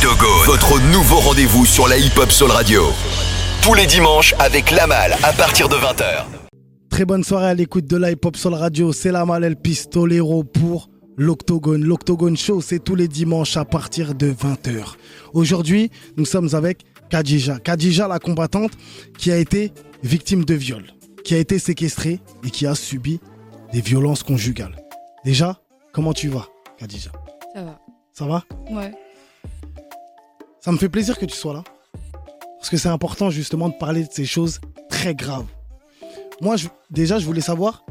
Votre nouveau rendez-vous sur la hip-hop Soul Radio. Tous les dimanches avec Lamal à partir de 20h. Très bonne soirée à l'écoute de la hip-hop Soul Radio. C'est Lamal El Pistolero pour l'Octogone. L'Octogone Show, c'est tous les dimanches à partir de 20h. Aujourd'hui, nous sommes avec Kadija. Kadija, la combattante qui a été victime de viol, qui a été séquestrée et qui a subi des violences conjugales. Déjà, comment tu vas, Kadija Ça va. Ça va? Ouais. Ça me fait plaisir que tu sois là. Parce que c'est important justement de parler de ces choses très graves. Moi, déjà, je voulais savoir,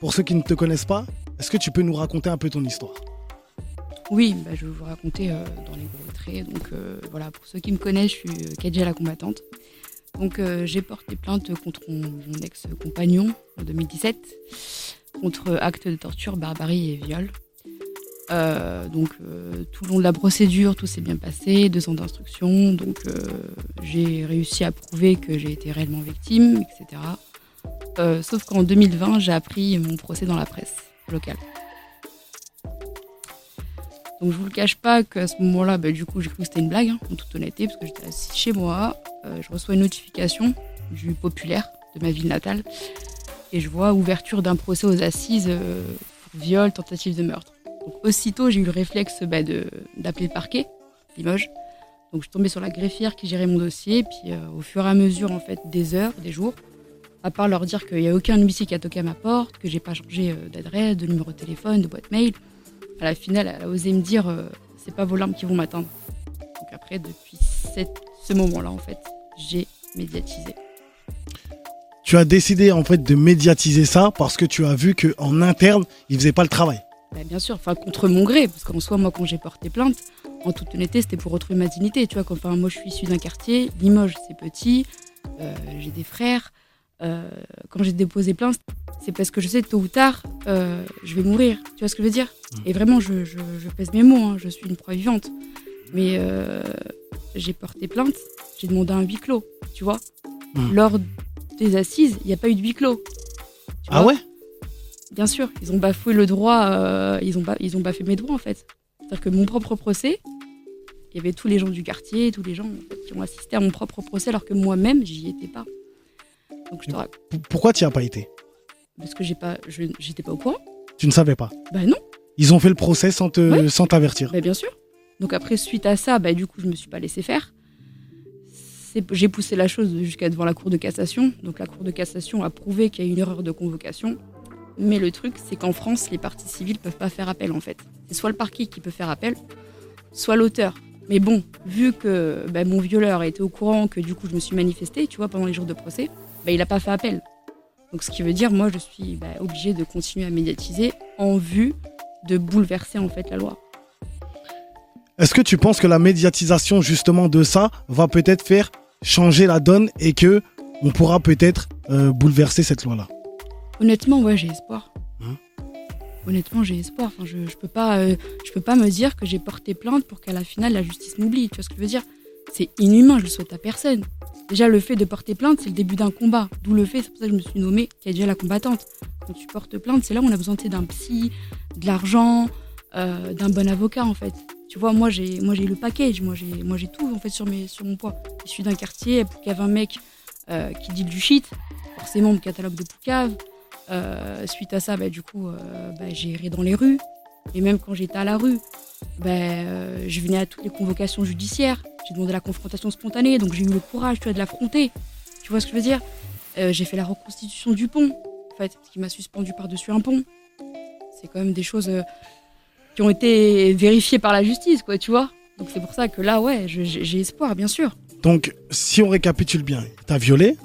pour ceux qui ne te connaissent pas, est-ce que tu peux nous raconter un peu ton histoire? Oui, bah, je vais vous raconter euh, dans les gros traits. Donc euh, voilà, pour ceux qui me connaissent, je suis euh, Kadja la combattante. Donc j'ai porté plainte contre mon, mon ex-compagnon en 2017 contre actes de torture, barbarie et viol. Euh, donc euh, tout le long de la procédure, tout s'est bien passé, deux ans d'instruction. Donc euh, j'ai réussi à prouver que j'ai été réellement victime, etc. Sauf qu'en 2020, j'ai appris mon procès dans la presse locale. Donc je vous le cache pas qu'à ce moment-là, bah, du coup, j'ai cru que c'était une blague, hein, en toute honnêteté, parce que j'étais assise chez moi, je reçois une notification du populaire de ma ville natale, et je vois ouverture d'un procès aux assises pour viol, tentative de meurtre. Aussitôt, j'ai eu le réflexe bah, de- d'appeler le parquet, Limoges. Donc je suis tombée sur la greffière qui gérait mon dossier, puis euh, au fur et à mesure en fait des heures, des jours, à part leur dire qu'il n'y a aucun huissier qui a toqué à ma porte, que j'ai pas changé euh, d'adresse, de numéro de téléphone, de boîte mail, à la finale, elle a osé me dire euh, c'est pas vos larmes qui vont m'atteindre. Donc après, depuis ce moment-là, en fait, j'ai médiatisé. Tu as décidé en fait de médiatiser ça parce que tu as vu que en interne, il faisait pas le travail. Bah, bien sûr, enfin contre mon gré, parce qu'en soi, moi, quand j'ai porté plainte, en toute honnêteté, c'était pour retrouver ma dignité. Tu vois, quand, enfin, moi, je suis issue d'un quartier, Limoges, c'est petit, euh, j'ai des frères. euh, quand j'ai déposé plainte, c'est parce que je sais tôt ou tard, euh, je vais mourir. Tu vois ce que je veux dire? Et vraiment, je, je- je pèse mes mots, hein, je suis une proie vivante. Mais j'ai porté plainte, j'ai demandé un huis clos, tu vois? Mm. Lors des assises, il n'y a pas eu de huis clos. Ah ouais? Bien sûr, ils ont bafoué le droit, euh, ils, ont ils ont bafoué mes droits en fait. C'est-à-dire que mon propre procès, il y avait tous les gens du quartier, tous les gens en fait, qui ont assisté à mon propre procès alors que moi-même, j'y étais pas. Donc je te P- Pourquoi tu n'y as pas été? parce que j'ai pas, je- j'étais pas au courant. Tu ne savais pas? Bah non, Ils ont fait le procès sans te, Ouais. sans t'avertir? bah bien sûr. Donc après, suite à ça, bah du coup, je me suis pas laissé faire. J'ai poussé la chose jusqu'à devant la Cour de cassation. Donc la Cour de cassation a prouvé qu'il y a eu une erreur de convocation. Mais le truc, c'est qu'en France, les parties civiles peuvent pas faire appel en fait. C'est soit le parquet qui peut faire appel, soit l'auteur. Mais bon, vu que bah, mon violeur était au courant que du coup je me suis manifestée, tu vois, pendant les jours de procès, bah, il n'a pas fait appel. Donc ce qui veut dire, moi, je suis bah, obligée de continuer à médiatiser en vue de bouleverser en fait la loi. Est-ce que tu penses que la médiatisation justement de ça va peut-être faire changer la donne et que on pourra peut-être euh, bouleverser cette loi-là? Honnêtement, ouais, j'ai espoir. Hein Honnêtement, j'ai espoir. Enfin, je, je peux pas, euh, je peux pas me dire que j'ai porté plainte pour qu'à la finale la justice m'oublie. Tu vois ce que je veux dire? C'est inhumain. Je le souhaite à personne. Déjà, le fait de porter plainte, c'est le début d'un combat. D'où le fait, c'est pour ça que je me suis nommée déjà la combattante. Quand tu portes plainte, c'est là où on a besoin d'un psy, de l'argent, euh, d'un bon avocat en fait. Tu vois, moi j'ai, moi j'ai le package, moi j'ai, moi j'ai tout en fait sur mes, sur mon poids. Je suis d'un quartier, pour qu'il y avait un mec euh, qui dit du shit, forcément mon catalogue de Poucave. Euh, suite à ça, bah, du coup, euh, bah, j'ai erré dans les rues. Et même quand j'étais à la rue, bah, euh, je venais à toutes les convocations judiciaires. J'ai demandé la confrontation spontanée, donc j'ai eu le courage tu vois, de l'affronter. Tu vois ce que je veux dire? J'ai fait la reconstitution du pont, en fait, qui m'a suspendu par-dessus un pont. C'est quand même des choses qui ont été vérifiées par la justice, quoi, tu vois? Donc c'est pour ça que là, ouais, j'ai j'ai espoir, bien sûr. Donc, si on récapitule bien, il t'a violé,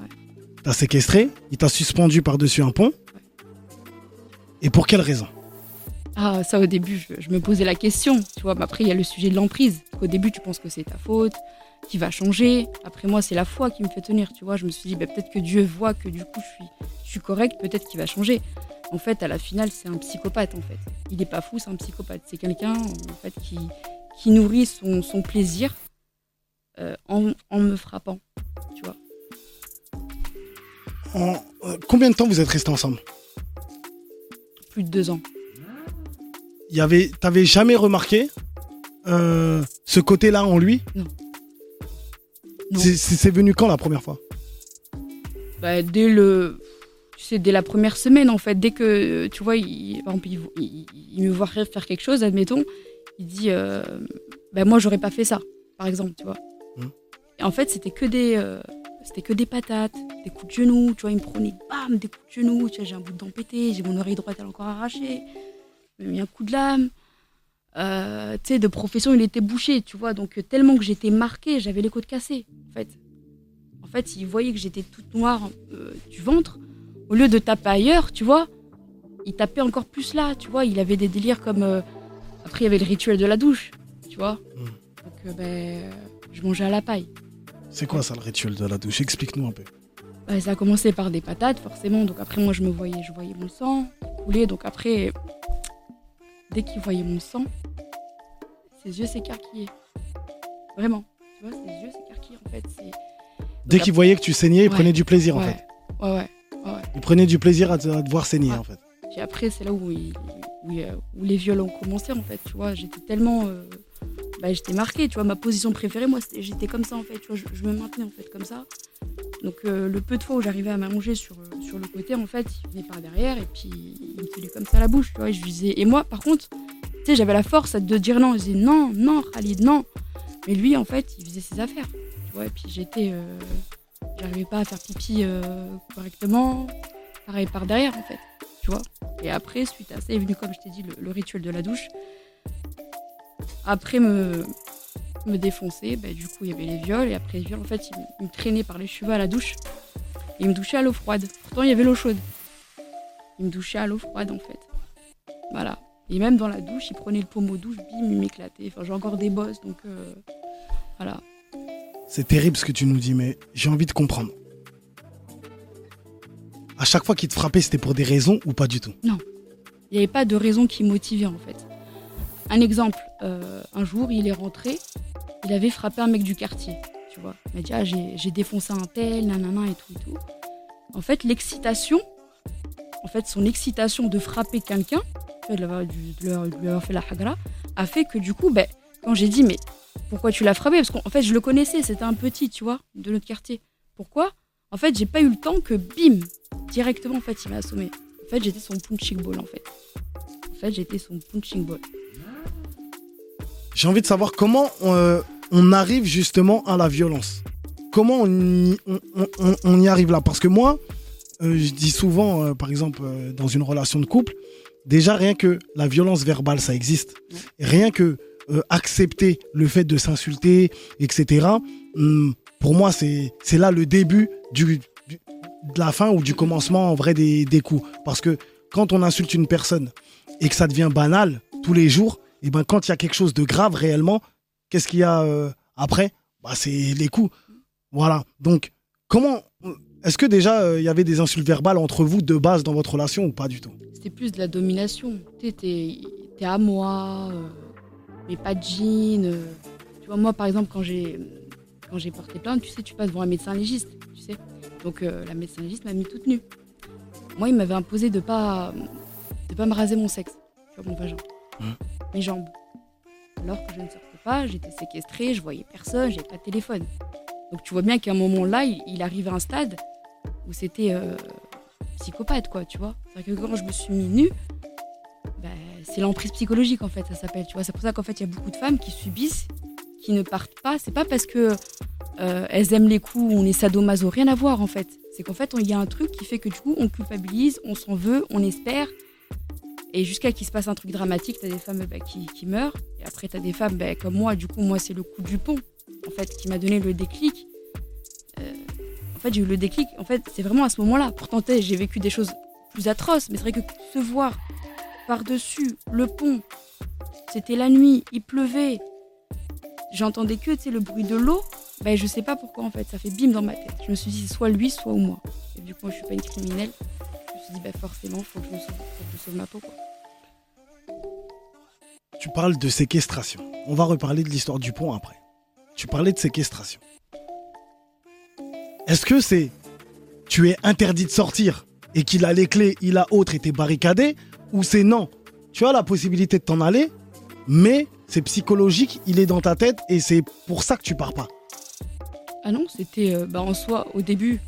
il t'a séquestré, il t'a suspendu par-dessus un pont. Et pour quelle raison? Ah, ça au début, je, je me posais la question, tu vois. Mais après, il y a le sujet de l'emprise. Au début, tu penses que c'est ta faute, qui va changer. Après, moi, c'est la foi qui me fait tenir, tu vois. Je me suis dit, bah, peut-être que Dieu voit que du coup, je suis, je suis correcte, peut-être qu'il va changer. En fait, à la finale, c'est un psychopathe, en fait. Il n'est pas fou, c'est un psychopathe. C'est quelqu'un, en fait, qui, qui nourrit son, son plaisir euh, en, en me frappant, tu vois. En- euh, Combien de temps vous êtes restés ensemble? Plus de deux ans. Y avait, T'avais jamais remarqué euh, ce côté-là en lui? Non. Non. C'est- venu quand la première fois? Bah, dès le. Tu sais, dès la première semaine, en fait, dès que, tu vois, il, par exemple, il, il- il me voit faire quelque chose, admettons, il dit, euh, bah, moi, j'aurais pas fait ça, par exemple, tu vois. Mhm. Et en fait, c'était que des. euh, c'était que des patates, des coups de genoux, tu vois, il me prenait, bam, des coups de genoux, tu vois, j'ai un bout de dent pété, j'ai mon oreille droite, elle est encore arrachée, il m'a mis un coup de lame. Euh, tu sais, de profession, il était bouché, tu vois, donc euh, tellement que j'étais marquée, j'avais les côtes cassées, en fait. En fait, il voyait que j'étais toute noire euh, du ventre. Au lieu de taper ailleurs, tu vois, il tapait encore plus là, tu vois. Il avait des délires comme. euh, Après, il y avait le rituel de la douche, tu vois. Mm. Donc, ben, je mangeais à la paille. C'est quoi ça le rituel de la douche? Explique-nous un peu. Ouais, ça a commencé par des patates, forcément. Donc, après, moi, je me voyais, je voyais mon sang couler. Donc, après, dès qu'il voyait mon sang, ses yeux s'écarquillaient. Vraiment. Tu vois, ses yeux s'écarquillaient, en fait. Dès qu'il voyait que tu saignais, il Ouais. prenait du plaisir en Ouais. fait. Ouais, ouais. Il prenait du plaisir à te, à te voir saigner en fait. Puis après, c'est là où, il- où, il- où les viols ont commencé, en fait. Tu vois, j'étais tellement. euh, bah, j'étais marquée, tu vois. Ma position préférée, moi, j'étais comme ça, en fait. Tu vois, je, me maintenais, en fait, comme ça. Donc, euh, le peu de fois où j'arrivais à m'allonger sur, euh, sur le côté, en fait, il venait par derrière et puis il me tenait comme ça à la bouche, tu vois. Et je disais. Et moi, par contre, tu sais, j'avais la force de dire non. Je disais non, non, Khalid, non. Mais lui, en fait, il faisait ses affaires, tu vois. Et puis j'étais. euh, J'arrivais pas à faire pipi correctement. Pareil par derrière, en fait, tu vois. Et après, suite à ça, est venu, comme je t'ai dit, le rituel de la douche. Après me, me défoncer, bah, du coup, il y avait les viols. Et après les viols, en fait, il, me- il me traînait par les cheveux à la douche. Et il me douchait à l'eau froide. Pourtant, il y avait l'eau chaude. Il me douchait à l'eau froide, en fait. Voilà. Et même dans la douche, il prenait le pommeau douche, bim, il m'éclatait. Enfin, j'ai encore des bosses, donc euh, voilà. C'est terrible ce que tu nous dis, mais j'ai envie de comprendre. À chaque fois qu'il te frappait, c'était pour des raisons ou pas du tout? Il n'y avait pas de raison qui motivait en fait. Un exemple, euh, un jour il est rentré, il avait frappé un mec du quartier, tu vois. Il m'a dit ah, j'ai défoncé un tel, nanana et tout et tout. En fait, l'excitation, en fait, son excitation de frapper quelqu'un, de lui avoir fait la hagra, a fait que du coup, ben, quand j'ai dit mais pourquoi tu l'as frappé? Parce qu'en fait, je le connaissais, c'était un petit, tu vois, de notre quartier. Pourquoi? En fait, j'ai pas eu le temps que bim, directement, en fait, il m'a assommé. En fait, j'étais son punching ball, en fait. En fait, j'étais son punching ball. J'ai envie de savoir comment euh, on arrive justement à la violence. Comment on y, arrive là? Parce que moi, euh, je dis souvent, euh, par exemple, dans une relation de couple, déjà rien que la violence verbale, ça existe. Rien que accepter le fait de s'insulter, etc. hum, pour moi, c'est là le début de la fin ou du commencement en vrai des, des coups. Parce que quand on insulte une personne et que ça devient banal tous les jours, et ben quand il y a quelque chose de grave réellement, qu'est-ce qu'il y a euh, après? Bah, C'est les coups. Voilà. Donc, comment. Est-ce que déjà euh, il y avait des insultes verbales entre vous de base dans votre relation ou pas du tout? C'était plus de la domination. Tu sais, t'es t'es à moi, euh, mais pas de jean. euh. Tu vois, moi, par exemple, quand j'ai quand j'ai porté plainte, tu sais, tu passes devant un médecin légiste, tu sais. Donc, euh, la médecin légiste m'a mis toute nue. Moi, il m'avait imposé de pas de pas me raser mon sexe, tu vois, mon vagin, Mhm. Jambes. Alors que je ne sortais pas, j'étais séquestrée, je voyais personne, j'avais pas de téléphone. Donc, tu vois bien qu'à un moment-là, il, il arrivait à un stade où c'était euh, psychopathe, quoi, tu vois. C'est-à-dire que quand je me suis mis nue, bah, c'est l'emprise psychologique, en fait, ça s'appelle, tu vois. C'est pour ça qu'en fait, il y a beaucoup de femmes qui subissent, qui ne partent pas. C'est pas parce que euh, elles aiment les coups, on est sadomaso, rien à voir, en fait. C'est qu'en fait, il y a un truc qui fait que du coup, on culpabilise, on s'en veut, on espère. Et jusqu'à qu'il se passe un truc dramatique, t'as des femmes bah, qui, meurent. Et après, t'as des femmes bah, comme moi, du coup, moi, c'est le coup du pont, en fait, qui m'a donné le déclic. Euh, en fait, j'ai eu le déclic. En fait, c'est vraiment à ce moment-là. Pourtant, j'ai vécu des choses plus atroces, mais c'est vrai que se voir par-dessus le pont, c'était la nuit, il pleuvait. J'entendais que tu le bruit de l'eau. Ben, je sais pas pourquoi en fait, ça fait bim dans ma tête. Je me suis dit, soit lui, soit moi. Et du coup, je suis pas une criminelle. Suis dit, ben, forcément, faut que je, me sauve, faut que je sauve ma peau. Quoi. Tu parles de séquestration. On va reparler de l'histoire du pont après. Tu parlais de séquestration. Est-ce que c'est tu es interdit de sortir et qu'il a les clés, il a autre et t'es barricadé Ou c'est non? Tu as la possibilité de t'en aller, mais c'est psychologique, il est dans ta tête et c'est pour ça que tu pars pas. Ah non, c'était euh, bah, en soi au début.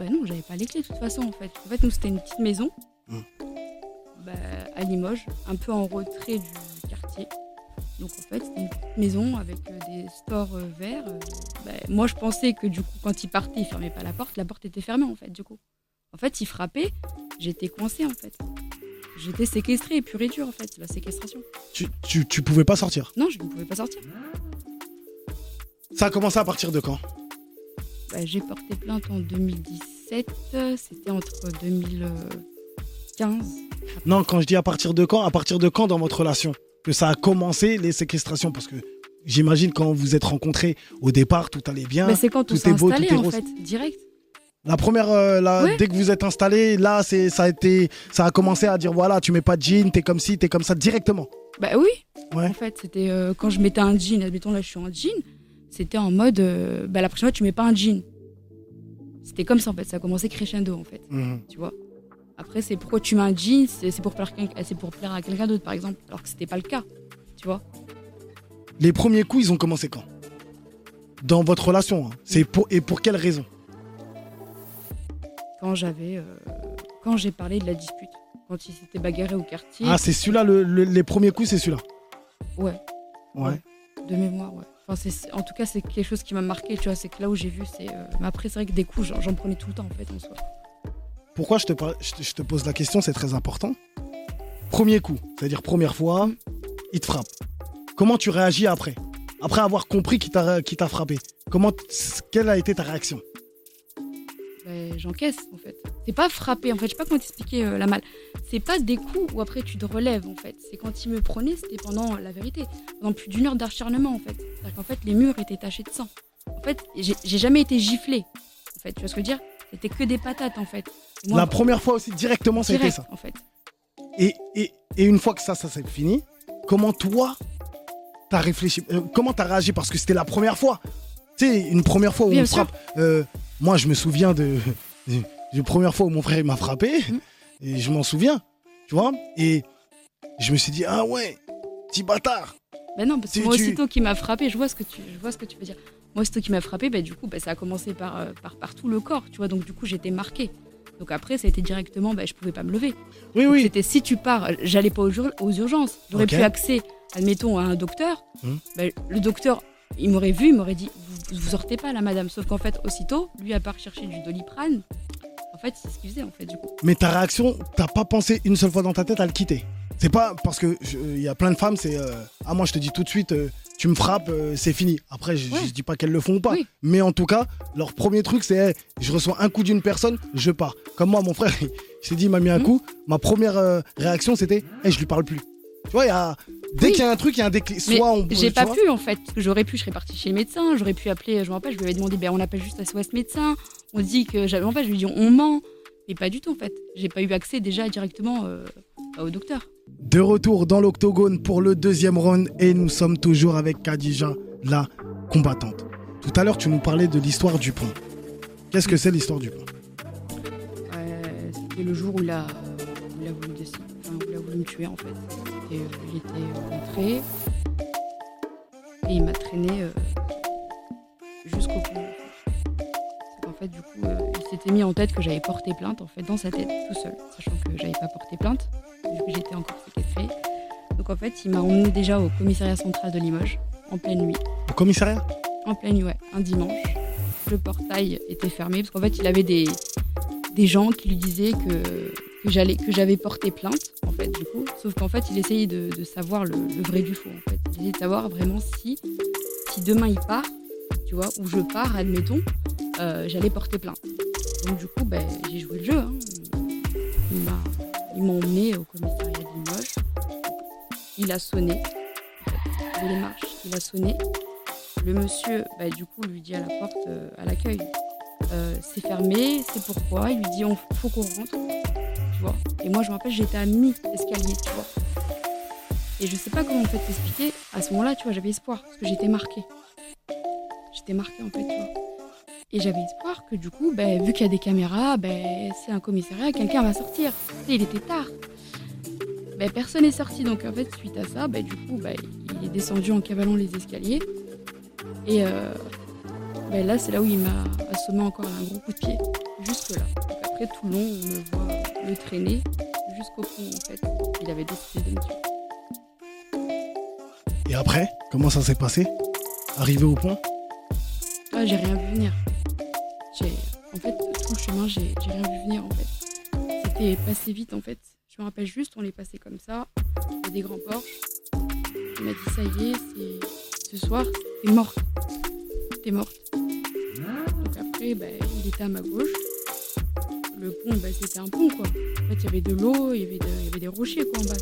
Bah non, j'avais pas les clés de toute façon en fait. En fait, nous c'était une petite maison Mm. bah, à Limoges, un peu en retrait du quartier. Donc en fait, c'était une petite maison avec euh, des stores euh, verts. euh, bah, moi, je pensais que du coup, quand il partait, il fermait pas la porte. La porte était fermée en fait, du coup. En fait, il frappait. J'étais coincée en fait. J'étais séquestrée, pure et dure en fait, la séquestration. Tu, tu, tu pouvais pas sortir? Non, je ne pouvais pas sortir. Ça a commencé à partir de quand? Bah, j'ai porté plainte en 2017. C'était entre 2015. Non, quand je dis à partir de quand, à partir de quand dans votre relation que ça a commencé les séquestrations? Parce que j'imagine quand vous êtes rencontrés au départ, tout allait bien. Bah, c'est quand tout s'est est beau, tout est en rose. fait, direct. La première, euh, la- Ouais. dès que vous êtes installé, là, c'est, ça a été, ça a commencé à dire voilà, tu mets pas de jean, t'es comme ci, t'es comme ça directement. Bah oui. Ouais. En fait, c'était euh, quand je mettais un jean, admettons là je suis en jean, c'était en mode euh, bah la prochaine fois tu mets pas un jean. C'était comme ça en fait, ça a commencé crescendo en fait, Mhm. tu vois. Après c'est pourquoi tu mets un jean, c'est pour plaire, pour plaire à quelqu'un d'autre par exemple, alors que c'était pas le cas, tu vois. Les premiers coups, ils ont commencé quand? Dans votre relation, hein. c'est pour et pour quelle raison? Quand j'avais, euh, quand j'ai parlé de la dispute, quand ils s'étaient bagarrés au quartier, Ah, c'est celui-là, le- le- les premiers coups, c'est celui-là? ouais, Ouais. de mémoire, ouais. Enfin, en tout cas, c'est quelque chose qui m'a marqué, tu vois. C'est que là où j'ai vu, c'est. euh, Mais après, c'est vrai que des coups, j'en prenais tout le temps, en fait, en soi. Pourquoi je te, je pose la question, c'est très important. Premier coup, c'est-à-dire première fois, il te frappe. Comment tu réagis après? Après avoir compris qu'il t'a frappé. Comment, quelle a été ta réaction? Ben, j'encaisse en fait. C'est pas frapper en fait, je sais pas comment t'expliquer euh, la mal. C'est pas des coups où après tu te relèves en fait. C'est quand il me prenait, c'était pendant la vérité, pendant plus d'une heure d'acharnement en fait. C'est-à-dire qu'en fait les murs étaient tachés de sang. En fait, j'ai jamais été giflée. En fait, tu vois ce que je veux dire? C'était que des patates en fait. Moi, La première fois aussi, directement, ça a été ça. en fait. Et, et, et une fois que ça, ça s'est fini, comment toi, t'as réfléchi euh, Comment t'as réagi? Parce que c'était la première fois. Tu sais, une première fois où on frappe. Euh, moi, je me souviens de, de première fois où mon frère m'a frappé. Mhm. Et je m'en souviens. Tu vois Et je me suis dit, ah ouais, petit bâtard. Ben non, parce que moi tu- aussitôt qui m'a frappé, je vois ce que tu, je vois ce que tu veux dire. Moi aussitôt qui m'a frappé, ben du coup, ben, ça a commencé par, euh, par, par tout le corps, tu vois. Donc du coup, j'étais marquée. Donc après, ça a été directement, ben, je pouvais pas me lever. Oui, Donc, oui. C'était si tu pars, j'allais pas aux, ur- aux urgences. J'aurais pu accès, admettons, à un docteur. Hmm. Ben, le docteur, il m'aurait vu, il m'aurait dit vous, vous sortez pas là, madame. Sauf qu'en fait, aussitôt, lui, à part chercher du doliprane, fait, c'est ce qu'il faisait, en fait, du coup. Mais ta réaction, t'as pas pensé une seule fois dans ta tête à le quitter. C'est pas parce que il y a plein de femmes, c'est euh, ah moi je te dis tout de suite, euh, tu me frappes, euh, c'est fini. Après je, Ouais. je dis pas qu'elles le font ou pas, Oui. mais en tout cas leur premier truc c'est hey, je reçois un coup d'une personne, je pars. Comme moi mon frère, il s'est dit il m'a mis un Mhm. coup, ma première réaction c'était hey, je lui parle plus. Tu vois il y a dès Oui. qu'il y a un truc il y a un déclic. Mais Soit on j'ai pas vois. pu, en fait. J'aurais pu, je serais partie chez le médecin. J'aurais pu appeler, je me rappelle, je lui avais demandé ben, on appelle juste SOS médecin. On dit que j'avais. En fait, je lui dit on ment. Mais pas du tout, en fait. J'ai pas eu accès déjà directement euh, au docteur. De retour dans l'octogone pour le deuxième round et nous sommes toujours avec Khadija, la combattante. Tout à l'heure, tu nous parlais de l'histoire du pont. Qu'est-ce que c'est l'histoire du pont? Euh, C'était le jour où il a, où il a voulu décider, enfin, où il a voulu me tuer en fait. Et, euh, il était rentré et il m'a traîné euh, jusqu'au pont. Fait, du coup, euh, il s'était mis en tête que j'avais porté plainte en fait dans sa tête tout seul, sachant que j'avais pas porté plainte vu que j'étais encore séquestrée. Donc en fait, il m'a emmené déjà au commissariat central de Limoges en pleine nuit. Au commissariat? En pleine nuit, ouais, un dimanche. Le portail était fermé parce qu'en fait, il avait des, des gens qui lui disaient que, que j'allais que j'avais porté plainte, en fait, du coup. Sauf qu'en fait, il essayait de, de savoir le, le vrai du faux, en fait. Il essayait de savoir vraiment si, si demain il part, tu vois, ou je pars, admettons, euh, j'allais porter plainte. Donc du coup, ben, j'ai joué le jeu. hein. Il m'a il m'a emmené au commissariat de Limoges. Il a sonné. Les marches, il a sonné. Le monsieur, bah, du coup, lui dit à la porte, euh, à l'accueil, euh, c'est fermé, c'est pourquoi? Il lui dit, on faut qu'on rentre, tu vois? Et moi, je me rappelle, j'étais à mi-escalier, tu vois. Et je sais pas comment en fait t'expliquer. À ce moment-là, tu vois, j'avais espoir parce que j'étais marquée. J'étais marquée en fait, tu vois. Et j'avais espoir que du coup, ben, vu qu'il y a des caméras, ben, c'est un commissariat, quelqu'un va sortir. Sais, il était tard. Ben, personne n'est sorti, donc en fait, suite à ça, ben, du coup, ben, il, est descendu en cavalant les escaliers. Et euh, ben là, c'est là où il m'a assommé encore un gros coup de pied. Jusque là. Donc après, tout le long, on me voit le traîner jusqu'au pont, en fait. Il avait décidé de me tuer. Et après, comment ça s'est passé? Arrivé au pont Ah, j'ai rien vu venir. En fait, tout le chemin, j'ai, rien vu venir, en fait. C'était passé vite, en fait. Je me rappelle juste, on est passé comme ça, il des grands porches. Il m'a dit, ça y est, ce soir, t'es morte. T'es morte. Donc après, bah, il était à ma gauche. Le pont, bah, c'était un pont. En fait, il y avait de l'eau, il y avait, des rochers, en bas.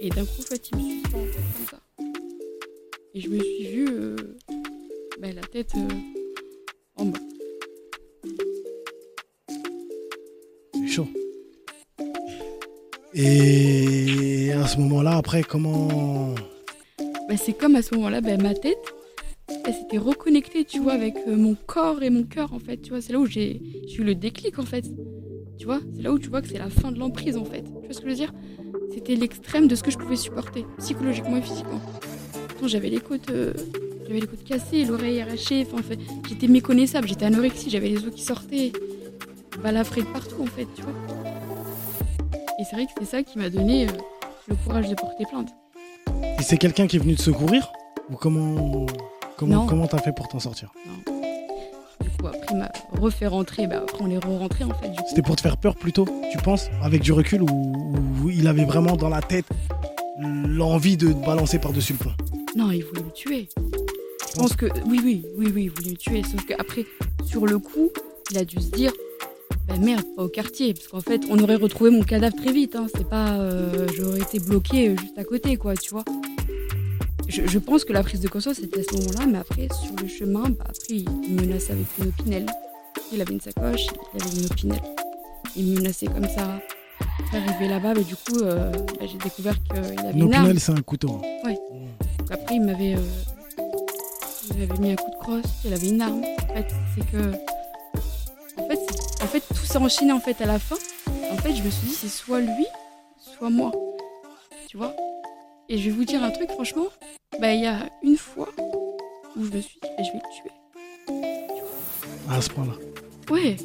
Et d'un coup, en fait, il me suspend, en fait, comme ça. Et je me suis vue, euh, bah, la tête euh, Et à ce moment-là, après, comment. Bah, c'est comme à ce moment-là, bah, ma tête, elle s'était reconnectée, tu vois, avec euh, mon corps et mon cœur, en fait. Tu vois, c'est là où j'ai eu le déclic, en fait. Tu vois, c'est là où tu vois que c'est la fin de l'emprise, en fait. Tu vois ce que je veux dire? C'était l'extrême de ce que je pouvais supporter, psychologiquement et physiquement. J'avais les côtes, euh, j'avais les côtes cassées, l'oreille arrachée. Enfin, en fait, j'étais méconnaissable, j'étais anorexie, j'avais les os qui sortaient, balafrés partout, en fait, tu vois. Et c'est vrai que c'est ça qui m'a donné euh, le courage de porter plainte. Et c'est quelqu'un qui est venu te secourir Ou comment. Comment Non. comment t'as fait pour t'en sortir? Du coup, après, il m'a refait rentrer. Bah, après, on est re-rentré, en fait. C'était pour te faire peur plutôt, tu penses Avec du recul ou, ou il avait vraiment dans la tête l'envie de te balancer par-dessus le pont Non, il voulait me tuer. Je pense que. Oui, oui, oui, oui, il voulait me tuer. Sauf qu'après, sur le coup, il a dû se dire. Bah merde, pas au quartier. Parce qu'en fait, on aurait retrouvé mon cadavre très vite. Hein. C'est pas. euh, J'aurais été bloqué euh, juste à côté, quoi, tu vois. Je, je pense que la prise de conscience c'était à ce moment-là, mais après, sur le chemin, bah, après, il me menaçait avec une opinelle. Il avait une sacoche, il avait une opinelle. Il me menaçait comme ça. Arrivé là-bas, mais du coup, euh, bah, j'ai découvert qu'il avait Une une opinel, c'est un couteau. hein. Donc après, il m'avait, euh, il m'avait mis un coup de crosse. Il avait une arme. En fait, c'est que, fait, en fait, tout s'est enchaîné en fait à la fin. En fait, je me suis dit, c'est soit lui, soit moi. Tu vois? Et je vais vous dire un truc, franchement. Bah, il y a une fois où je me suis dit, bah, je vais le tuer. À ce point-là. Ouais,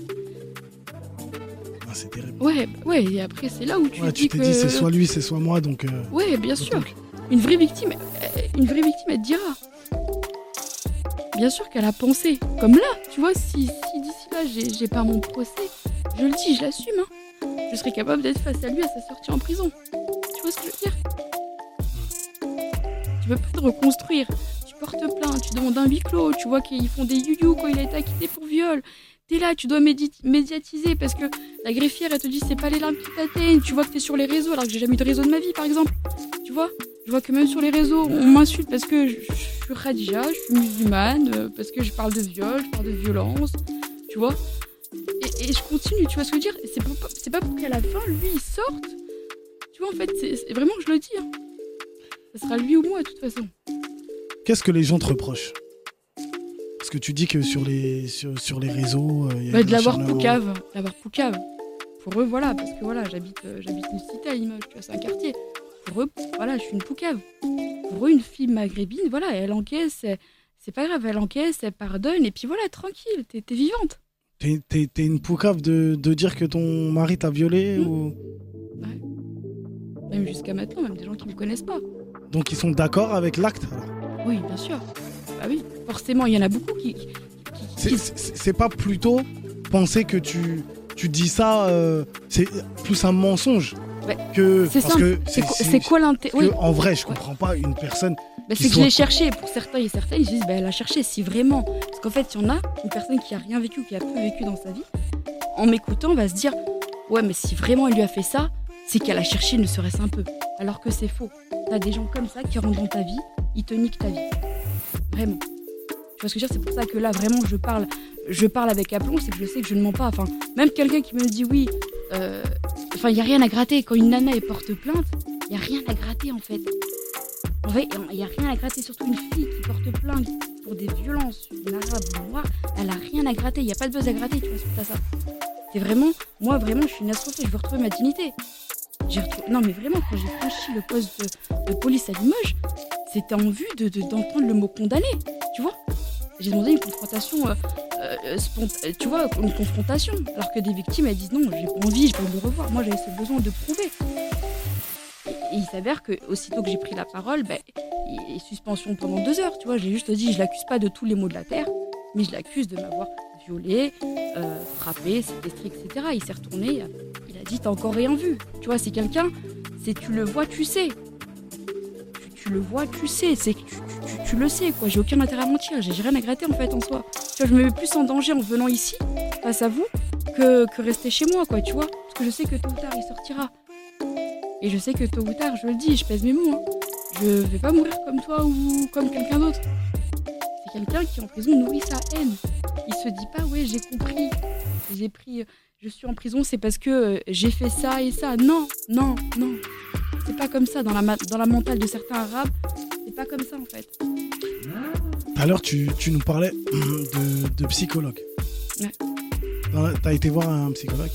Ah, c'est terrible. ouais, ouais. Et après, c'est là où tu Ouais, te tu dis t'es que. dit, c'est soit lui, c'est soit moi, donc. euh, Ouais, bien sûr. donc, Une vraie victime, euh, une vraie victime, elle te dira. Bien sûr qu'elle a pensé. Comme là, tu vois, si, si d'ici là, j'ai j'ai pas mon procès, je le dis, je l'assume. Hein. Je serais capable d'être face à lui à sa sortie en prison. Tu vois ce que je veux dire? Tu veux pas te reconstruire. Tu portes plainte, tu demandes un huis clos, tu vois qu'ils font des you quand il a été acquitté pour viol. T'es là, tu dois médi- médiatiser parce que la greffière, elle te dit c'est pas les larmes qui t'atteignent. Tu vois que t'es sur les réseaux alors que j'ai jamais eu de réseau de ma vie, par exemple. Tu vois? Je vois que même sur les réseaux, on m'insulte parce que je, je suis Khadija, je suis musulmane, euh, parce que je parle de viol, je parle de violence. Tu vois et, et je continue, tu vois ce que je veux dire? C'est pas, c'est pas pour qu'à la fin, lui, il sorte. Tu vois, en fait, c'est vraiment, je le dis. hein. Ça sera lui ou moi, de toute façon. Qu'est-ce que les gens te reprochent? Parce que tu dis que sur les, sur, sur les réseaux. euh, il y a Bah, de l'avoir poucave, de l'avoir poucave. Pour eux, voilà, parce que voilà, j'habite euh, j'habite une cité à Limoges, tu vois, c'est un quartier. Pour eux, voilà, je suis une poucave. Pour eux, une fille maghrébine, voilà, elle encaisse, c'est pas grave, elle encaisse, elle pardonne, et puis voilà, tranquille, t'es vivante. T'es, une poucave de, de dire que ton mari t'a violé Mm. ou... Même jusqu'à maintenant, même des gens qui me connaissent pas. Donc ils sont d'accord avec l'acte Oui, bien sûr. Bah oui, forcément, il y en a beaucoup qui. qui- qui- c'est, pas plutôt penser que tu, tu dis ça, euh, c'est plus un mensonge Ouais, que. C'est parce que C'est quoi, l'intérêt Oui, en vrai, je comprends pas une personne. Bah, c'est que je l'ai cherché. Pour certains et certaines, ils se disent, bah, elle a cherché, si vraiment. Parce qu'en fait, il y en a, une personne qui a rien vécu, qui a peu vécu dans sa vie, en m'écoutant, va se dire, ouais, mais si vraiment elle lui a fait ça, c'est qu'elle a cherché, ne serait-ce un peu. Alors que c'est faux. T'as des gens comme ça qui rentrent dans ta vie, ils te niquent ta vie. Vraiment. Tu vois ce que je veux dire? C'est pour ça que là, vraiment, je parle, je parle avec aplomb, c'est que je sais que je ne mens pas. Enfin, même quelqu'un qui me dit oui, euh, enfin, il n'y a rien à gratter. Quand une nana elle porte plainte, il n'y a rien à gratter en fait. En vrai, il n'y a rien à gratter, surtout une fille qui porte plainte pour des violences, une arabe noire, elle a rien à gratter, il n'y a pas de buzz à gratter, tu vois, suite à ça. C'est vraiment, moi vraiment, je suis une astrophée, je veux retrouver ma dignité. Retrouvé, non mais vraiment, quand j'ai franchi le poste de, de police à Limoges, c'était en vue de, d'entendre le mot condamné, tu vois. J'ai demandé une confrontation, euh, tu vois, une confrontation. Alors que des victimes, elles disent non, j'ai pas envie, je veux le revoir. Moi, j'avais ce besoin de prouver. Et, il s'avère que aussitôt que j'ai pris la parole, ben, il, suspension pendant deux heures, tu vois. J'ai juste dit, je l'accuse pas de tous les maux de la terre, mais je l'accuse de m'avoir violé, frappé, c'était strict, etc. Il s'est retourné, il a dit, t'as encore rien vu. Tu vois, c'est quelqu'un, c'est tu le vois, tu sais tu le vois, tu sais, c'est tu, tu, le sais quoi. J'ai aucun intérêt à mentir, j'ai rien à gratter en fait en soi. Tu vois, je me mets plus en danger en venant ici face à vous que, que rester chez moi quoi, tu vois. Parce que je sais que tôt ou tard il sortira. Et je sais que tôt ou tard, je le dis, je pèse mes mots. Hein. Je vais pas mourir comme toi ou comme quelqu'un d'autre. C'est quelqu'un qui en prison nourrit sa haine. Il se dit pas ouais j'ai compris, j'ai pris, je suis en prison c'est parce que euh, j'ai fait ça et ça. Non, non, non. C'est pas comme ça dans la, dans la mentale de certains arabes. C'est pas comme ça en fait. L'heure, tu, tu, nous parlais de, de psychologue. Ouais. T'as été voir un psychologue?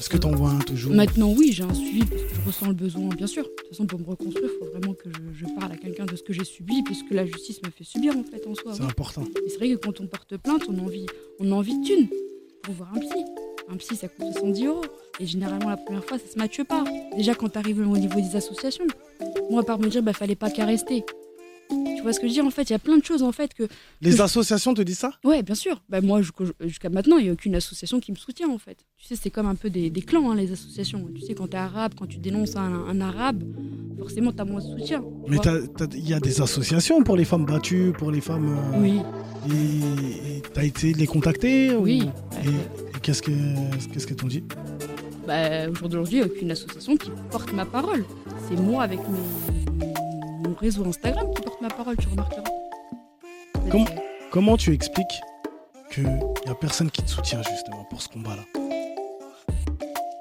Est-ce que t'en vois un toujours? Maintenant, oui, j'ai un suivi parce que je ressens le besoin, bien sûr. De toute façon, pour me reconstruire, il faut vraiment que je, parle à quelqu'un de ce que j'ai subi, puisque la justice me fait subir en fait en soi. C'est important. C'est vrai que quand on porte plainte, on a envie, on a envie de thunes voir un psy. Un psy, ça coûte 70 euros. Et généralement, la première fois, ça se matche pas. Déjà, quand tu arrives au niveau des associations, moi, à part me dire, bah, fallait pas qu'à rester. Vois ce que je dis En fait, il y a plein de choses en fait que. Les associations te disent ça? Ouais, bien sûr. Bah, moi, jusqu'à maintenant, il n'y a aucune association qui me soutient en fait. Tu sais, c'est comme un peu des, clans, hein, les associations. Tu sais, quand tu es arabe, quand tu dénonces un, arabe, forcément, tu as moins de soutien. Mais il y a des associations pour les femmes battues, pour les femmes. Euh, oui. Et tu as été les contacter Oui. Et, qu'est-ce qu'elles qu'est-ce t'ont dit? Bah, au jour d'aujourd'hui, il n'y a aucune association qui porte ma parole. C'est moi avec mon réseau Instagram qui porte ma parole, tu remarqueras. comment tu expliques qu'il n'y a personne qui te soutient justement pour ce combat-là?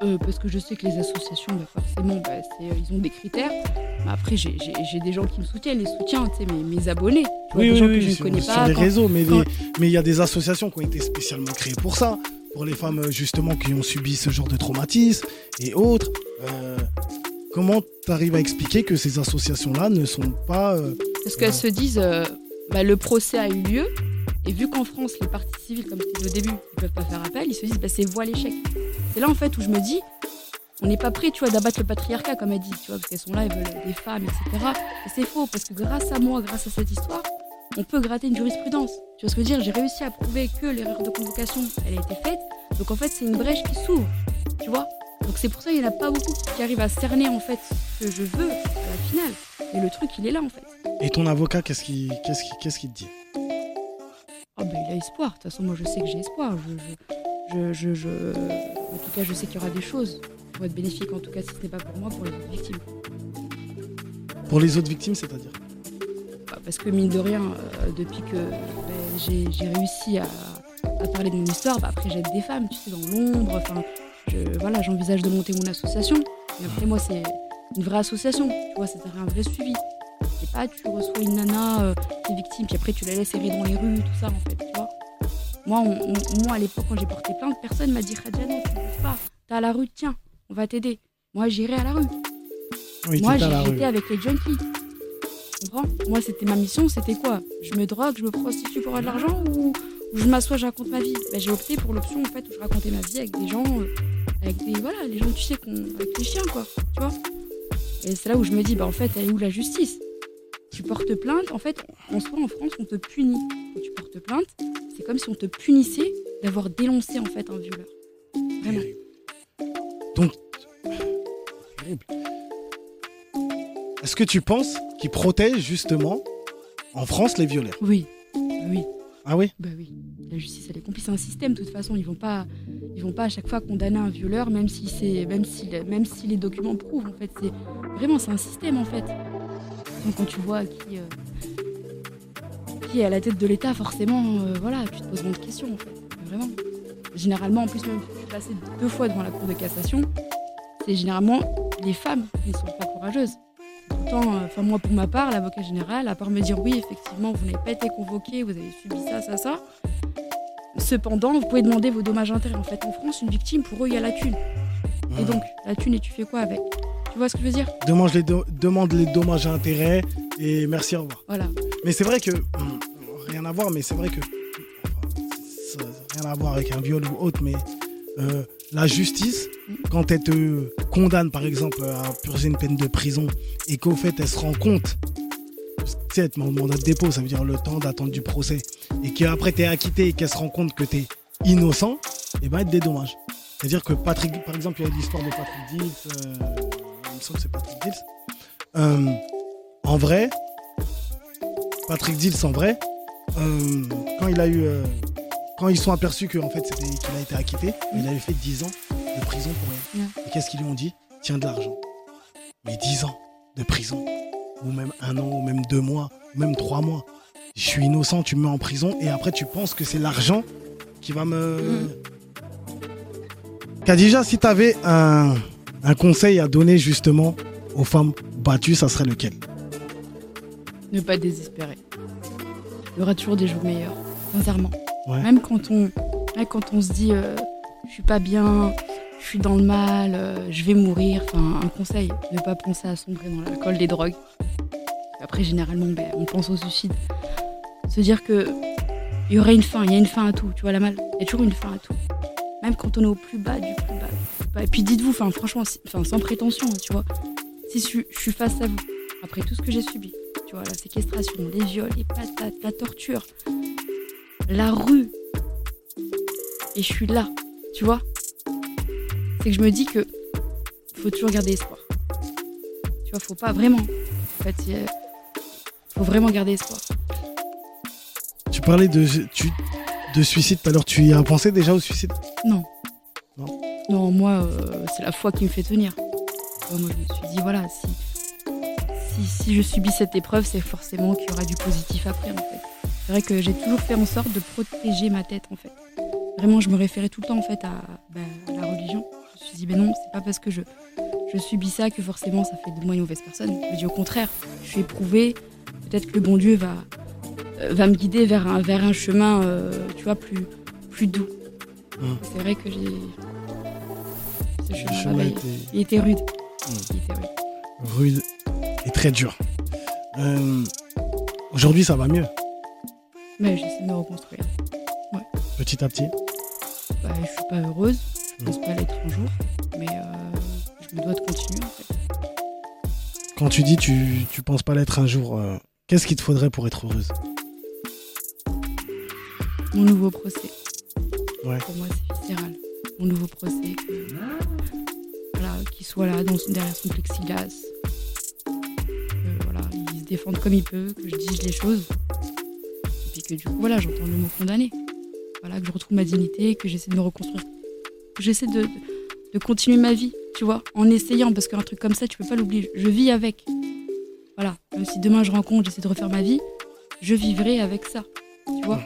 Euh, parce que je sais que les associations, bah, forcément, bah, euh, ils ont des critères. Après, j'ai des gens qui me soutiennent, les soutiens, mes, mes abonnés. oui, des gens que je ne connais pas. Sur les réseaux, mais il y a des associations qui ont été spécialement créées pour ça pour les femmes justement qui ont subi ce genre de traumatisme et autres. Euh, comment tu arrives à expliquer que ces associations-là ne sont pas... Euh, Parce qu'elles se disent, euh, bah, le procès a eu lieu, et vu qu'en France, les parties civiles, comme dit au début, ils peuvent pas faire appel, ils se disent, bah, c'est voie l'échec. C'est là en fait où je me dis, on n'est pas prêt, tu vois, d'abattre le patriarcat, comme elle dit, tu vois, parce qu'elles sont là, elles veulent des femmes, etc. Et c'est faux, parce que grâce à moi, grâce à cette histoire, on peut gratter une jurisprudence. Tu vois ce que je veux dire? J'ai réussi à prouver que l'erreur de convocation, elle a été faite. Donc en fait, c'est une brèche qui s'ouvre. Tu vois? Donc c'est pour ça qu'il n'y en a pas beaucoup qui arrivent à cerner en fait ce que je veux à la finale. Et le truc, il est là en fait. Et ton avocat, qu'est-ce qu'il qu'est-ce qu'est-ce qu'il te dit? Ah ben il a espoir. De toute façon, moi je sais que j'ai espoir. Je, je, je, En tout cas, je sais qu'il y aura des choses qui vont être bénéfiques, en tout cas si ce n'est pas pour moi, pour les autres victimes. Pour les autres victimes, c'est-à-dire? Parce que mine de rien, euh, depuis que ben, j'ai réussi à, parler de mon histoire, bah, après j'aide des femmes, tu sais, dans l'ombre. Enfin, voilà, j'envisage de monter mon association. Mais après moi, c'est une vraie association. Tu vois, c'est un vrai suivi. C'est pas tu reçois une nana euh, qui est victime, puis après tu la laisses errer dans les rues, tout ça en fait, tu vois. Moi, moi à l'époque, quand j'ai porté plainte, personne m'a dit Khadja, non, tu ne pas. T'es à la rue, tiens, on va t'aider. Moi, j'irai à la rue. moi, j'étais avec les junkies. Moi, c'était ma mission, c'était quoi? Je me drogue, je me prostitue pour avoir de l'argent ou, je m'assois, je raconte ma vie? Ben, J'ai opté pour l'option en fait où je racontais ma vie avec des gens, euh, avec des. Voilà, les gens, tu sais, avec les chiens, quoi. Tu vois Et c'est là où je me dis, bah en fait, elle est où la justice? Tu portes plainte, en fait, en soi, en France, on te punit. Quand tu portes plainte, c'est comme si on te punissait d'avoir dénoncé en fait un violeur. Vraiment. Donc, est-ce que tu penses qu'ils protègent justement en France les violeurs? Oui, oui. Ah oui Bah oui. La justice, elle est complice. C'est un système, de toute façon. Ils vont pas, ils vont pas à chaque fois condamner un violeur, même si c'est, même si, même si les documents prouvent. En fait, c'est vraiment, c'est un système, en fait. Donc, quand tu vois qui, euh, qui est à la tête de l'État, forcément, euh, voilà, tu te poses beaucoup de questions, en fait. Vraiment. Généralement, en plus, même passer deux fois devant la Cour de cassation, c'est généralement les femmes qui ne sont pas courageuses. Euh, enfin moi pour ma part, l'avocat général, à part me dire oui, effectivement, vous n'avez pas été convoqué, vous avez subi ça, ça, ça. Cependant, vous pouvez demander vos dommages intérêts. En fait, en France, une victime, pour eux, il y a la thune. Et donc, la thune, et tu fais quoi avec? Tu vois ce que je veux dire? Demande les, demande les dommages intérêts. Et merci, au revoir. Voilà. Mais c'est vrai que. Rien à voir, mais c'est vrai que. ça- rien à voir avec un viol ou autre, mais euh, la justice, quand elle te condamne, par exemple, à purger une peine de prison et qu'au fait, elle se rend compte. Tu sais, mandat de dépôt, ça veut dire le temps d'attente du procès. Et qu'après, tu es acquitté et qu'elle se rend compte que tu es innocent, et ben, elle te dédommage. C'est-à-dire que Patrick, par exemple, il y a l'histoire de Patrick Dills. euh, il me semble que c'est Patrick Dills. Euh, en vrai, Patrick Dills, en vrai, euh, quand il a eu. Quand ils sont aperçus qu'en fait, c'était- qu'il a été acquitté, il avait fait 10 ans de prison pour rien. Et qu'est-ce qu'ils lui ont dit? Tiens de l'argent. Mais 10 ans de prison, ou même un an, ou même deux mois, ou même trois mois. Je suis innocent, tu me mets en prison, et après, tu penses que c'est l'argent qui va me. Mm. Khadija, si tu avais un, un conseil à donner justement aux femmes battues, ça serait lequel? Ne pas désespérer. Il y aura toujours des jours meilleurs, sincèrement. Même quand on, quand on se dit euh, je suis pas bien, je suis dans le mal, euh, je vais mourir. Enfin, un conseil, ne pas penser à sombrer dans l'alcool, les drogues. Après, généralement, ben, on pense au suicide. Se dire que il y aurait une fin, il y a une fin à tout. Tu vois la mal Il y a toujours une fin à tout. Même quand on est au plus bas du plus bas. Et puis dites-vous, franchement, sans prétention, hein, tu vois, si je, je suis face à vous, après tout ce que j'ai subi, tu vois, la séquestration, les viols, les patates, la torture, la rue, et je suis là, tu vois, c'est que je me dis que faut toujours garder espoir. Tu vois, faut pas vraiment. En fait, a- faut vraiment garder espoir. Tu parlais de, tu, de suicide tout à l'heure. Tu y as pensé déjà au suicide? Non. Non. Non, moi, euh, c'est la foi qui me fait tenir. Moi, je me suis dit, voilà, si, si, si je subis cette épreuve, c'est forcément qu'il y aura du positif après, en fait. C'est vrai que j'ai toujours fait en sorte de protéger ma tête, en fait. Vraiment, je me référais tout le temps, en fait, à, bah, à la religion. Je me suis dit, ben non, c'est pas parce que je, je subis ça que forcément ça fait de moi une mauvaise personne. Je me dis au contraire, je suis éprouvée, peut-être que le bon Dieu va, euh, va me guider vers un, vers un chemin, euh, tu vois, plus, plus doux. Mm. C'est vrai que j'ai. Ce chemin bah, il- était il était rude. Mm. Il était rude. rude et très dur. Euh, Aujourd'hui, ça va mieux, Mais j'essaie de me reconstruire. petit à petit. Bah, je suis pas heureuse, je Mm. pense pas l'être un jour, mais euh, je me dois de continuer en fait. Quand tu dis tu, tu penses pas l'être un jour, euh, qu'est-ce qu'il te faudrait pour être heureuse? Mon nouveau procès. Ouais. Pour moi, c'est viscéral. Mon nouveau procès. voilà, qu'il soit là dans, derrière son plexiglas. Voilà, il se défende comme il peut, que je dise les choses. Que du coup, voilà, j'entends le mot condamné. Voilà, que je retrouve ma dignité, que j'essaie de me reconstruire. Que j'essaie de, de, de continuer ma vie, tu vois, en essayant, parce qu'un truc comme ça, tu peux pas l'oublier. Je vis avec. Voilà, même si demain je rencontre, j'essaie de refaire ma vie, je vivrai avec ça, tu vois.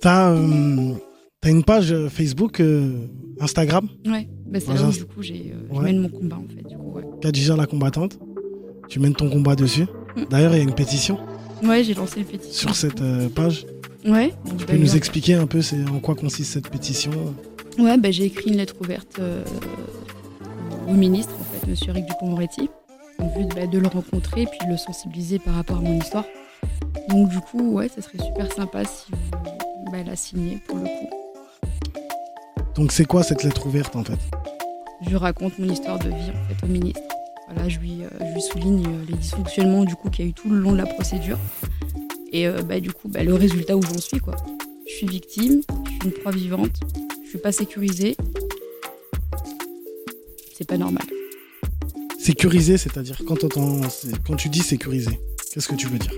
T'as euh, t'as une page euh, Facebook, euh, Instagram, Ouais, bah c'est là où du coup j'ai, euh, je Ouais. mène mon combat en fait. Du coup, ouais. Khadija la combattante? Tu mènes ton combat dessus? Mm. D'ailleurs, il y a une pétition ouais, j'ai lancé une pétition. sur cette euh, page. Ouais, donc, Tu bah, peux nous j'ai- expliquer un peu c'est en quoi consiste cette pétition Ouais, bah, j'ai écrit une lettre ouverte euh, au ministre, en fait, monsieur Eric Dupond-Moretti, en vue de, bah, de le rencontrer et puis de le sensibiliser par rapport à mon histoire. Donc, du coup, ouais, ça serait super sympa si vous bah, la signez pour le coup. Donc, c'est quoi cette lettre ouverte en fait? Je raconte mon histoire de vie en fait au ministre. Voilà, je lui, euh, je lui souligne euh, les dysfonctionnements du coup qu'il y a eu tout le long de la procédure et euh, bah, du coup bah, le résultat où j'en suis quoi. Je suis victime, je suis une proie vivante, je suis pas sécurisée. C'est pas normal. Sécurisé, c'est-à-dire quand, quand tu dis sécurisé, qu'est-ce que tu veux dire?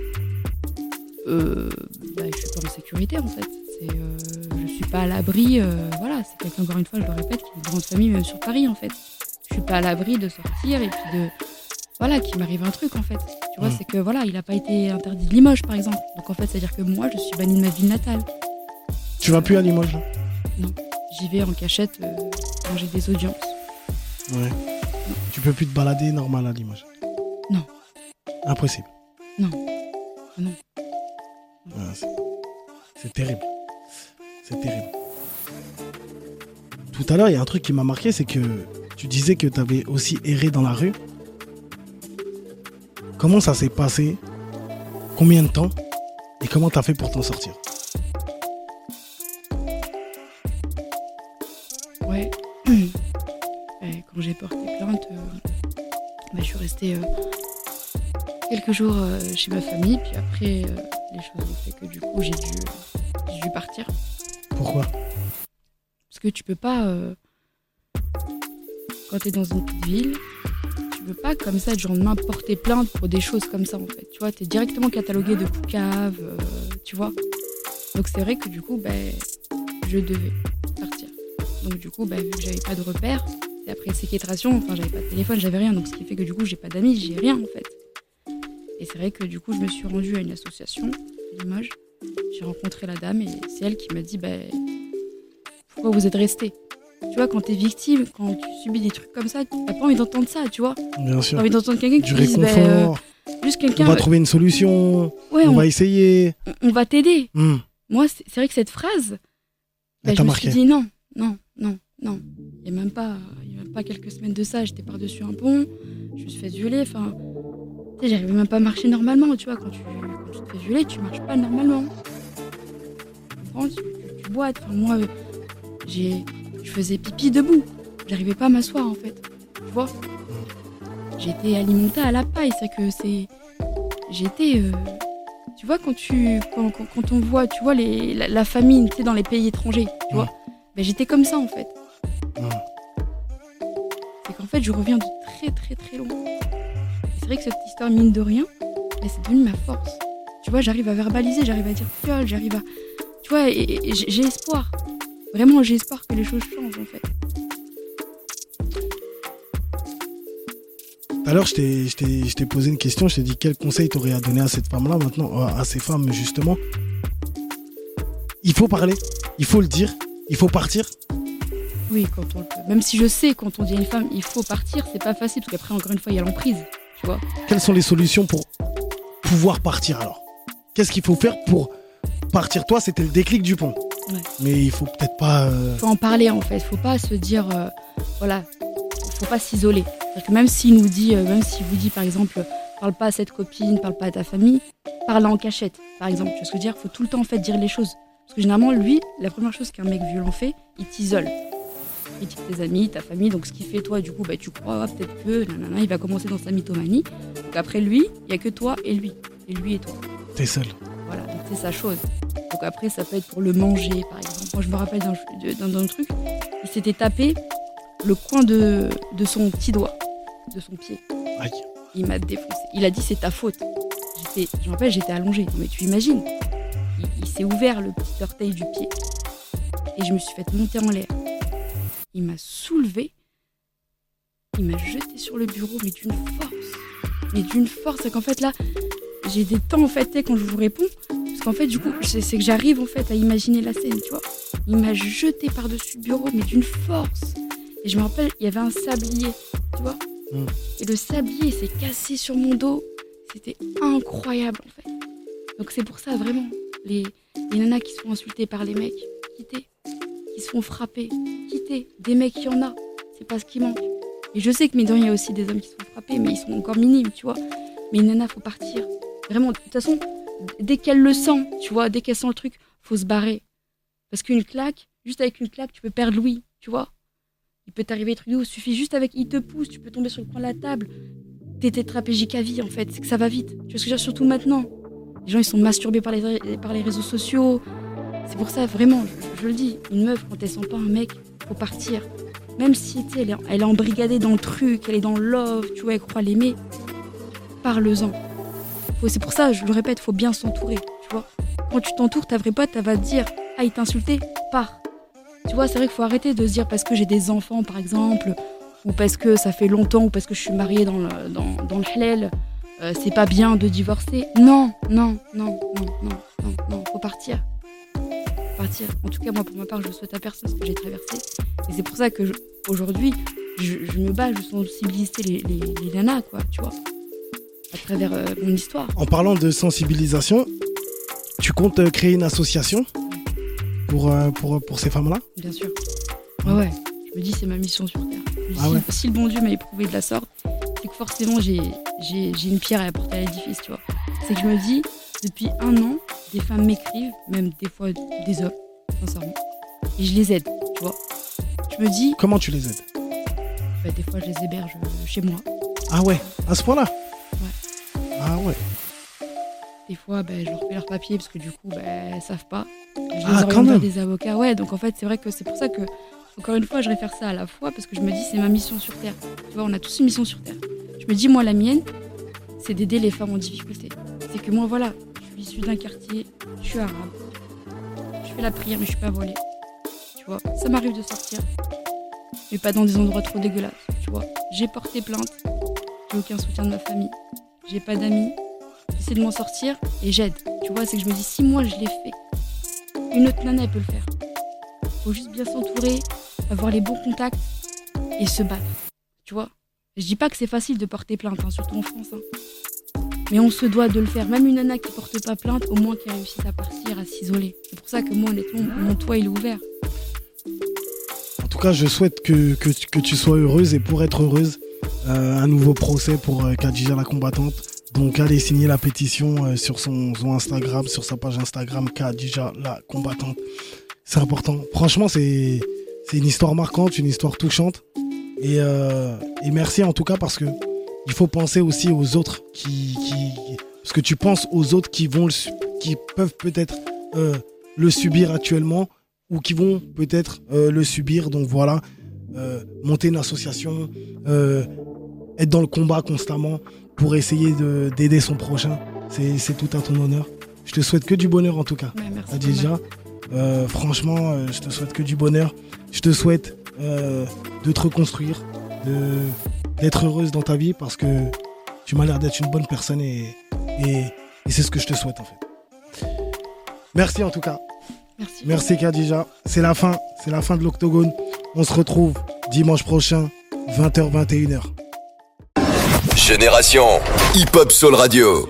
Euh, bah, je suis pas en sécurité en fait. Euh, je suis pas à l'abri. euh, voilà, c'est quelqu'un encore une fois, je le répète, qui a une grande famille même sur Paris en fait. Je suis pas à l'abri de sortir et puis de voilà qu'il m'arrive un truc en fait. Tu vois, Mm. c'est que voilà, il a pas été interdit de Limoges par exemple. Donc en fait, c'est à dire que moi, je suis bannie de ma ville natale. Tu vas plus à Limoges là? J'y vais en cachette euh, quand j'ai des audiences. Ouais. Tu peux plus te balader normal à Limoges? Non. Impossible. Non. Non. Ah, c'est terrible. C'est terrible. Tout à l'heure, il y a un truc qui m'a marqué, c'est que tu disais que tu avais aussi erré dans la rue. Comment ça s'est passé? Combien de temps? Et comment tu as fait pour t'en sortir? Ouais. Quand j'ai porté plainte, euh, bah, je suis restée euh, quelques jours euh, chez ma famille. Puis après, euh, les choses ont fait que du coup, j'ai dû, dû partir. Pourquoi? Parce que tu peux pas, tu es dans une petite ville, tu peux pas comme ça du jour au lendemain porter plainte pour des choses comme ça en fait. Tu vois, tu es directement catalogué de poucave, euh, tu vois. Donc c'est vrai que du coup, ben, je devais partir. Donc du coup, ben, vu que j'avais pas de repères, et après séquestration, enfin j'avais pas de téléphone, j'avais rien. Donc ce qui fait que du coup, j'ai pas d'amis, j'ai rien en fait. Et c'est vrai que du coup, je me suis rendue à une association, à Limoges. J'ai rencontré la dame et c'est elle qui m'a dit, ben, pourquoi vous êtes resté Tu vois, quand t'es victime, quand tu subis des trucs comme ça, t'as pas envie d'entendre ça, tu vois. Bien T'as sûr. envie d'entendre quelqu'un qui dise, ben, euh, juste on quelqu'un, va trouver une solution. ouais, on, on, va essayer. on va t'aider. Hmm. Moi, c'est vrai que cette phrase, bah, je me marqué. suis dit non, non, non, non. Il n'y a même pas, il y a même pas quelques semaines de ça, j'étais par-dessus un pont, je me suis fait violer, enfin, tu sais, j'arrivais même pas à marcher normalement, tu vois, quand tu, quand tu te fais violer, tu marches pas normalement. Tu comprends tu, tu- boites, enfin, moi, j'ai, je faisais pipi debout, j'arrivais pas à m'asseoir, en fait, tu vois? J'étais alimentée à la paille, c'est que c'est, j'étais, euh, tu vois, quand tu, quand, quand- quand on voit, tu vois, les, la, la famine, tu sais, dans les pays étrangers, tu vois, ben, j'étais comme ça, en fait. C'est qu'en fait, je reviens de très très très loin. C'est vrai que cette histoire, mine de rien, ben, c'est devenu ma force. Tu vois, j'arrive à verbaliser, j'arrive à dire fiole, j'arrive à. Tu vois, et, j'ai espoir. Vraiment, espoir que les choses changent, en fait. Je t'ai- t'ai je t'ai posé une question. Je t'ai dit quel conseil t'aurais à donner à cette femme-là maintenant, euh, à ces femmes justement? Il faut parler, il faut le dire, il faut partir. Oui, quand on le peut. Même si je sais, quand on dit à une femme, il faut partir, c'est pas facile, parce qu'après, encore une fois, il y a l'emprise. Tu vois Quelles sont les solutions pour pouvoir partir alors? Qu'est-ce qu'il faut faire pour partir? Toi, c'était le déclic du pont. Ouais. Mais il faut peut-être pas. euh, faut en parler en fait. Faut pas se dire, euh, voilà, faut pas s'isoler. C'est-à-dire que même s'il nous dit, euh, même s'il vous dit par exemple, parle pas à cette copine, parle pas à ta famille, parle en cachette, par exemple. Tu vois ce que je veux dire? Faut tout le temps en fait dire les choses. Parce que généralement, lui, la première chose qu'un mec violent fait, il t'isole. Il dit tes amis, ta famille, donc ce qui fait toi, du coup, bah, tu crois peut-être que, nanana, il va commencer dans sa mythomanie. Donc après lui, il y a que toi et lui. Et lui et toi. T'es seul. Voilà, donc c'est sa chose. Donc après, ça peut être pour le manger, par exemple. Moi, je me rappelle d'un truc, il s'était tapé le coin de, de son petit doigt, de son pied. Aïe. Il m'a défoncé. Il a dit c'est ta faute. J'étais, je me rappelle, j'étais allongée. Mais tu imagines Il, il s'est ouvert le petit orteil du pied et je me suis fait monter en l'air. Il m'a soulevé, il m'a jeté sur le bureau, mais d'une force. Mais d'une force, c'est qu'en fait là, j'ai des temps en fait, quand je vous réponds, qu'en fait, du coup, c'est que j'arrive en fait à imaginer la scène, tu vois. Il m'a jeté par-dessus le bureau, mais d'une force. Et je me rappelle, il y avait un sablier, tu vois. Mm. Et le sablier s'est cassé sur mon dos. C'était incroyable en fait. Donc c'est pour ça vraiment, les, les nanas qui sont insultées par les mecs, quittez. Qui se font frapper, quittez. Des mecs, il y en a. C'est pas ce qui manque. Et je sais que, mais il y a aussi des hommes qui se font frapper, mais ils sont encore minimes, tu vois. Mais une nana, faut partir. Vraiment, de toute façon, dès qu'elle le sent, tu vois, dès qu'elle sent le truc, faut se barrer. Parce qu'une claque, juste avec une claque, tu peux perdre l'ouïe, tu vois. Il peut t'arriver des trucs de ouf, suffit juste avec, il te pousse, tu peux tomber sur le coin de la table. T'es tétraplégique à vie, en fait, c'est que ça va vite. Tu vois ce que je surtout maintenant. Les gens, ils sont masturbés par les, par les réseaux sociaux. C'est pour ça, vraiment, je, le dis, une meuf, quand elle sent pas un mec, faut partir. Même si, elle, est- elle est embrigadée dans le truc, elle est dans le tu vois, elle croit l'aimer, parle-en. C'est pour ça, je le répète, faut bien s'entourer, tu vois. Quand tu t'entoures, ta vraie pote, elle va te dire, ah, il t'a pars. Tu vois, c'est vrai qu'il faut arrêter de se dire parce que j'ai des enfants, par exemple, ou parce que ça fait longtemps, ou parce que je suis mariée dans le, dans, le euh, c'est pas bien de divorcer. Non, non, non, non, non, non, non, faut partir. Faut Partir. En tout cas, moi, pour ma part, je souhaite à personne ce que j'ai traversé. Et c'est pour ça que aujourd'hui, je, je me bats, je sensibilise les, les, les nanas, quoi, tu vois, à travers euh, mon histoire. En parlant de sensibilisation, tu comptes euh, créer une association pour, euh, pour, pour ces femmes-là? Bien sûr. Ouais, ouais. Je me dis, c'est ma mission sur Terre. Ah ouais. si, le bon Dieu m'a éprouvé de la sorte, c'est que forcément, j'ai une pierre à apporter à l'édifice, tu vois. C'est que je me dis, depuis un an, des femmes m'écrivent, même des fois des hommes, sincèrement. Et je les aide, tu vois. Je me dis. Comment tu les aides? Bah, Des fois, je les héberge chez moi. Ah ouais, à ce point-là? Ah ouais. Des fois, bah, je leur fais leur papier parce que du coup, bah, elles savent pas. Je ah, quand même. des avocats. Ouais, donc en fait, c'est vrai que c'est pour ça que, encore une fois, je réfère ça à la fois parce que je me dis, c'est ma mission sur Terre. Tu vois, on a tous une mission sur Terre. Je me dis, moi, la mienne, c'est d'aider les femmes en difficulté. C'est que moi, voilà, je suis issue d'un quartier, je suis arabe. Je fais la prière, mais je suis pas volée. Tu vois, ça m'arrive de sortir, mais pas dans des endroits trop dégueulasses. Tu vois, j'ai porté plainte, j'ai aucun soutien de ma famille, j'ai pas d'amis, j'essaie de m'en sortir et j'aide. Tu vois, c'est que je me dis, si moi je l'ai fait, une autre nana, elle peut le faire. Faut juste bien s'entourer, avoir les bons contacts et se battre. Tu vois? Je dis pas que c'est facile de porter plainte, hein, surtout en France. Hein. Mais on se doit de le faire. Même une nana qui porte pas plainte, au moins qui réussit à partir, à s'isoler. C'est pour ça que moi, honnêtement, mon toit, il est ouvert. En tout cas, je souhaite que, que, tu sois heureuse et pour être heureuse, un nouveau procès pour euh, Kadija la combattante. Donc allez signer la pétition euh, sur son, Instagram, sur sa page Instagram Kadija la combattante. C'est important. Franchement, c'est une histoire marquante, une histoire touchante. Et, merci en tout cas parce que il faut penser aussi aux autres qui, parce que tu penses aux autres qui vont qui peuvent peut-être le subir actuellement ou qui vont peut-être euh, le subir. Donc voilà, euh, monter une association, euh, être dans le combat constamment pour essayer d'aider son prochain, c'est tout à ton honneur. Je te souhaite que du bonheur en tout cas. déjà, franchement, je te souhaite que du bonheur. Je te souhaite de te reconstruire, d'être heureuse dans ta vie parce que tu m'as l'air d'être une bonne personne et, et c'est ce que je te souhaite en fait. Merci en tout cas. Merci. Merci Kadija. C'est la fin, c'est la fin de l'octogone. On se retrouve dimanche prochain, 20h, 21h. Génération Hip Hop Soul Radio.